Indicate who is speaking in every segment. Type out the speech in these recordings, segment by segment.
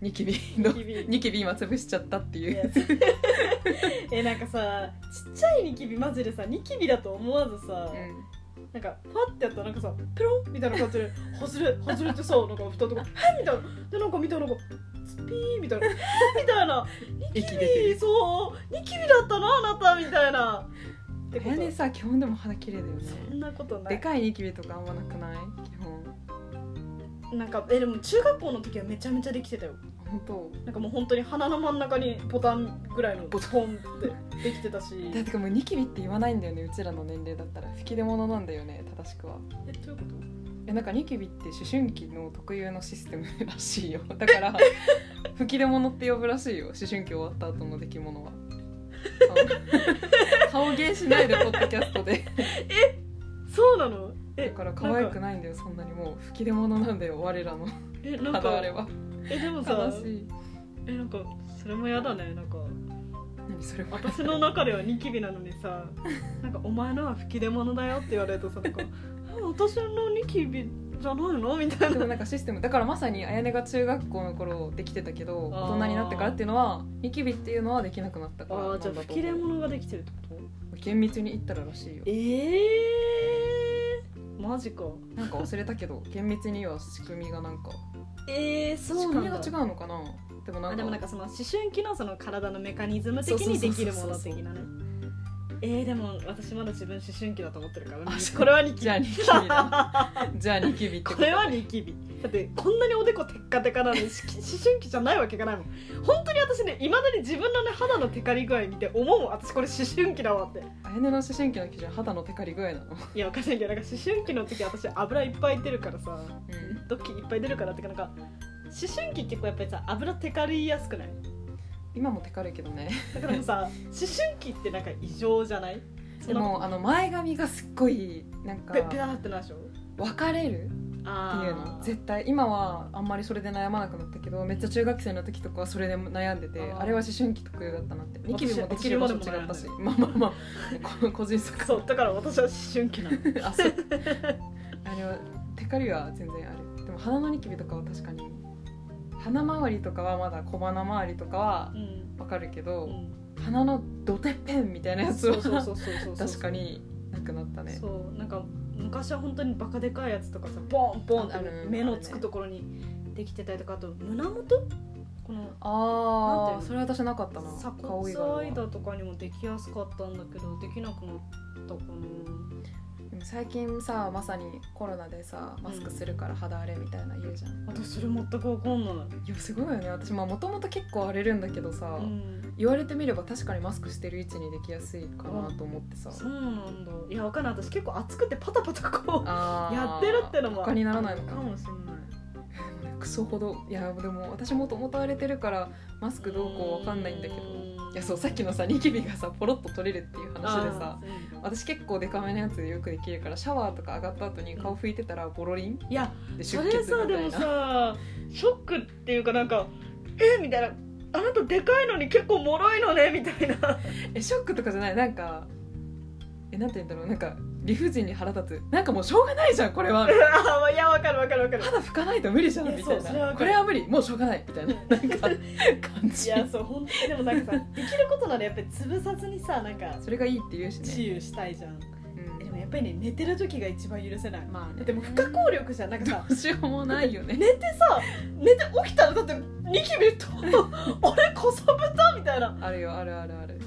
Speaker 1: ニキビの
Speaker 2: ニキビ。
Speaker 1: ニキビ今潰しちゃったっていう。
Speaker 2: いやえなんかさちっちゃいニキビマジでさニキビだと思わずさ、
Speaker 1: うん。
Speaker 2: なんかパッてやったらなんかさペロンみたいな感じで外れ外れてさなんか蓋とか「えみたいな。でなんか見たらなんかスピーみたいな「えみたいな。ニキ
Speaker 1: 息出てる。
Speaker 2: ビそうニキビだったのあなたみたいな。ってこ
Speaker 1: れさ基本でも肌綺麗だよね。
Speaker 2: そんなことない。
Speaker 1: でかいニキビとかあんまなくない？基本
Speaker 2: なんかえでも中学校の時はめちゃめちゃできてたよ。
Speaker 1: 本当？
Speaker 2: なんかもう本当に鼻の真ん中にボタンぐらいのボタン。ってできてたし。
Speaker 1: だってかもうニキビって言わないんだよねうちらの年齢だったら。吹き出物なんだよね正しくは。
Speaker 2: えどういうこと？
Speaker 1: えなんかニキビって思春期の特有のシステムらしいよ。だから吹き出物って呼ぶらしいよ。思春期終わった後の出来物は。顔 顔芸しないでポッドキャストで。
Speaker 2: そうなの？
Speaker 1: だ
Speaker 2: え
Speaker 1: から可愛く
Speaker 2: な
Speaker 1: いんだよそんなにもう吹き出物なんだよ我らの
Speaker 2: えなんか
Speaker 1: 肌荒れは。
Speaker 2: えでもさ
Speaker 1: 悲しい。
Speaker 2: えなんかそれもやだねなんか。
Speaker 1: 何それは。
Speaker 2: 私の中ではニキビなのにさなんかお前のは吹き出物だよって言われるとさなんか え私のニキビじゃないの？みたいな。
Speaker 1: でもなんかシステムだからまさに綾音が中学校の頃できてたけど
Speaker 2: あー。
Speaker 1: 大人になってからっていうのはニキビっていうのはできなくなったから
Speaker 2: ああじゃあ
Speaker 1: なんだと
Speaker 2: 吹き
Speaker 1: 思う
Speaker 2: 出物ができてるってこと？
Speaker 1: 厳密に言ったららしいよ。
Speaker 2: ええー、マジか。
Speaker 1: なんか忘れたけど 厳密には仕組みがなんか。
Speaker 2: えー、
Speaker 1: 仕
Speaker 2: そう
Speaker 1: 組みが違うのかな。でもなんか。
Speaker 2: あでもなんかその思春期のその体のメカニズム的にできるもの的なねえー、でも私まだ自分思春期だと思ってるから、これはニキビ。
Speaker 1: じゃあニキビ。だじゃあニキビこ
Speaker 2: れはニキビ。だってこんなにおでこテッカテカなのにし思春期じゃないわけがないもん。本当に私ねいまだに自分のね肌のテカリ具合見て思うもん。私これ思春期だわって。
Speaker 1: 綾音の思春期の基準肌のテカリ具合なの？
Speaker 2: いやわかんないけどなんか思春期の時私油いっぱい出るからさ。
Speaker 1: うん。
Speaker 2: ドッキいっぱい出るからってかなんか思春期結構やっぱりさ油テカリやすくない？
Speaker 1: 今もテカるけどね。
Speaker 2: だからさ思春期ってなんか異常じゃない？
Speaker 1: でもあの前髪がすっごいなんか
Speaker 2: ペペラってなるでしょ？
Speaker 1: 分かれる？
Speaker 2: あ
Speaker 1: っていうの。絶対。今はあんまりそれで悩まなくなったけどめっちゃ中学生の時とかはそれで悩んでて
Speaker 2: あ
Speaker 1: れは思春期特有だったなってニキビもできる場所違ったし
Speaker 2: 私
Speaker 1: まあまあまあこ個人差
Speaker 2: そうだから私は思春期なの
Speaker 1: あそう。あれはテカリは全然ある。でも鼻のニキビとかは確かに鼻周りとかはまだ小鼻周りとかは
Speaker 2: うん。
Speaker 1: わかるけど、
Speaker 2: うん。
Speaker 1: 鼻のドてっぺんみたいなやつは確かになくなったね。
Speaker 2: そう。なんか昔は本当にバカでかいやつとかさボンボンって目のつくところにできてたりとかあと胸元？この
Speaker 1: ああそれ私なかったな。
Speaker 2: 鎖骨間とかにもできやすかったんだけどできなくなったか
Speaker 1: でも最近さまさにコロナでさマスクするから肌荒れみたいな言うじゃん、
Speaker 2: な私それ全くわかんない、
Speaker 1: いやすごいよね。私もともと結構荒れるんだけどさ、
Speaker 2: うん、
Speaker 1: 言われてみれば確かにマスクしてる位置にできやすいかなと思ってさ、
Speaker 2: そうなんだ。いやわかんない。私結構熱くてパタパタこうやってるってのも
Speaker 1: 他にならないのか。
Speaker 2: かもしれない。
Speaker 1: クソほど。いやでも私もともと荒れてるからマスクどうこうわかんないんだけど。いやそうさっきのさニキビがさポロッと取れるっていう話でさ私結構デカめのやつよくできるからシャワーとか上がった後に顔拭いてたらボロリン
Speaker 2: いや
Speaker 1: で
Speaker 2: そ
Speaker 1: 出血みた
Speaker 2: れさでもさショックっていうかなんかえみたいな。あなたでかいのに結構脆いのねみたいな。
Speaker 1: えショックとかじゃない。なんかえなんて言うんだろう。なんか理不尽に腹立つ。なんかもうしょうがないじゃんこれは。
Speaker 2: あいやわかるわかるわかる。
Speaker 1: 肌拭かないと無理じゃんみたい
Speaker 2: そうそれはわかる。
Speaker 1: なこれは無理もうしょうがないみたいな。なんか感
Speaker 2: い
Speaker 1: じ
Speaker 2: やそう本当にでもなんかさできることならやっぱり潰さずにさなんか
Speaker 1: それがいいって言うしね、
Speaker 2: 治癒したいじゃん。
Speaker 1: うん。
Speaker 2: えでもやっぱりね寝てる時が一番許せない。
Speaker 1: まあね
Speaker 2: だってもう不可抗力じゃん。なんかさ
Speaker 1: どうしようもないよね。
Speaker 2: 寝てさ寝て起きたらだってニキビと俺こそぶたみたいな。
Speaker 1: あるよあるあるある。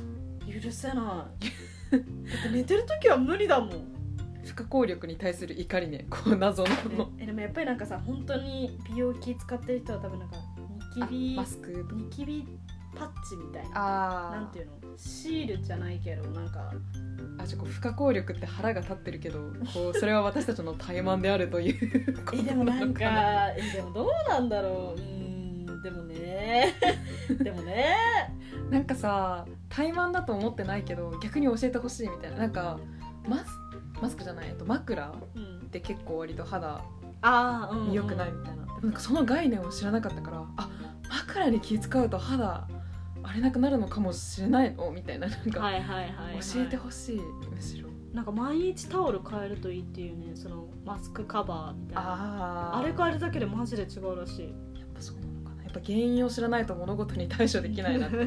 Speaker 2: 許せない。だって寝てる時は無理だもん。
Speaker 1: 不可抗力に対する怒りね。こう謎の
Speaker 2: えでもやっぱりなんかさ本当に美容器使ってる人は多分なんかニキビ
Speaker 1: あマスクと
Speaker 2: ニキビパッチみたいな。
Speaker 1: あ
Speaker 2: なんていうの？シールじゃないけどなんか。
Speaker 1: あじゃあこう不可抗力って腹が立ってるけどこうそれは私たちの怠慢であるというこ と
Speaker 2: えでもな
Speaker 1: なんのか
Speaker 2: えでもどうなんだろう。うーんでもね。でもね。
Speaker 1: なんかさ怠慢だと思ってないけど逆に教えてほしいみたいな。なんかマスマスクじゃないと枕
Speaker 2: うん。
Speaker 1: って結構割と肌良くないみたいな,、でもなんかその概念を知らなかったからあ枕に気使うと肌荒れなくなるのかもしれないの？みたいな。なんか、教えてほしいむしろ。
Speaker 2: なんか毎日タオル変えるといいっていうねそのマスクカバーみたいな。
Speaker 1: あ
Speaker 2: あれ変えるだけでマジで違うらしい。
Speaker 1: やっぱそう。なのかやっぱ原因を知らないと物事に対処できないなって。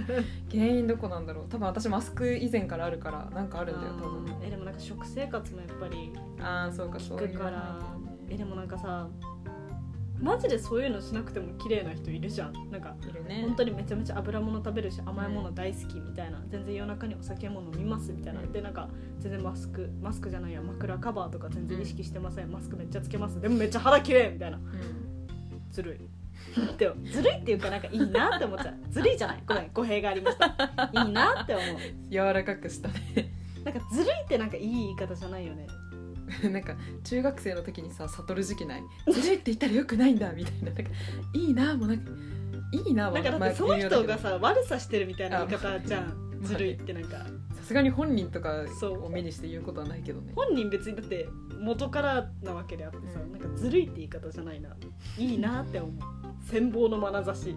Speaker 1: 原因どこなんだろう。多分私マスク以前からあるからなんかあるんだよ多分。
Speaker 2: えでもなんか食生活もやっぱり
Speaker 1: ああそうかそう
Speaker 2: から。えでもなんかさマジでそういうのしなくても綺麗な人いるじゃん。なんか
Speaker 1: いるね。
Speaker 2: 本当にめちゃめちゃ油物食べるし甘いもの大好きみたいな。全然夜中にお酒も飲みますみたいな。
Speaker 1: うん。
Speaker 2: でなんか全然マスクマスクじゃないや枕カバーとか全然意識してません。マスクめっちゃつけますでもめっちゃ肌綺麗みたいな。
Speaker 1: うん。
Speaker 2: ずるい でもずるいっていうかなんかいいなって思っちゃう。ずるいじゃない。ごめん語弊がありました。いいなって思う。
Speaker 1: 柔らかくしたね。
Speaker 2: なんかずるいってなんかいい言い方じゃないよね。
Speaker 1: なんか中学生の時にさ悟る時期ない？ずるいって言ったらよくないんだみたいな。なんかいいなもうなんかいいなも
Speaker 2: なんかだってその人がさ悪さしてるみたいな言い方じゃん。
Speaker 1: まあ
Speaker 2: ずるいってなんか。
Speaker 1: さすがに本人とか
Speaker 2: そう。
Speaker 1: を目にして言うことはないけどね。
Speaker 2: 本人別にだって元からなわけであってさ、
Speaker 1: うん。
Speaker 2: なんかずるいって言い方じゃないな。いいなって思う羨望の眼差し。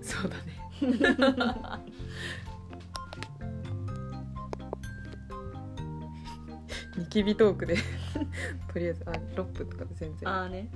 Speaker 1: そうだね。ニキビトークでとりあえずあ6分とかで全然。
Speaker 2: ああね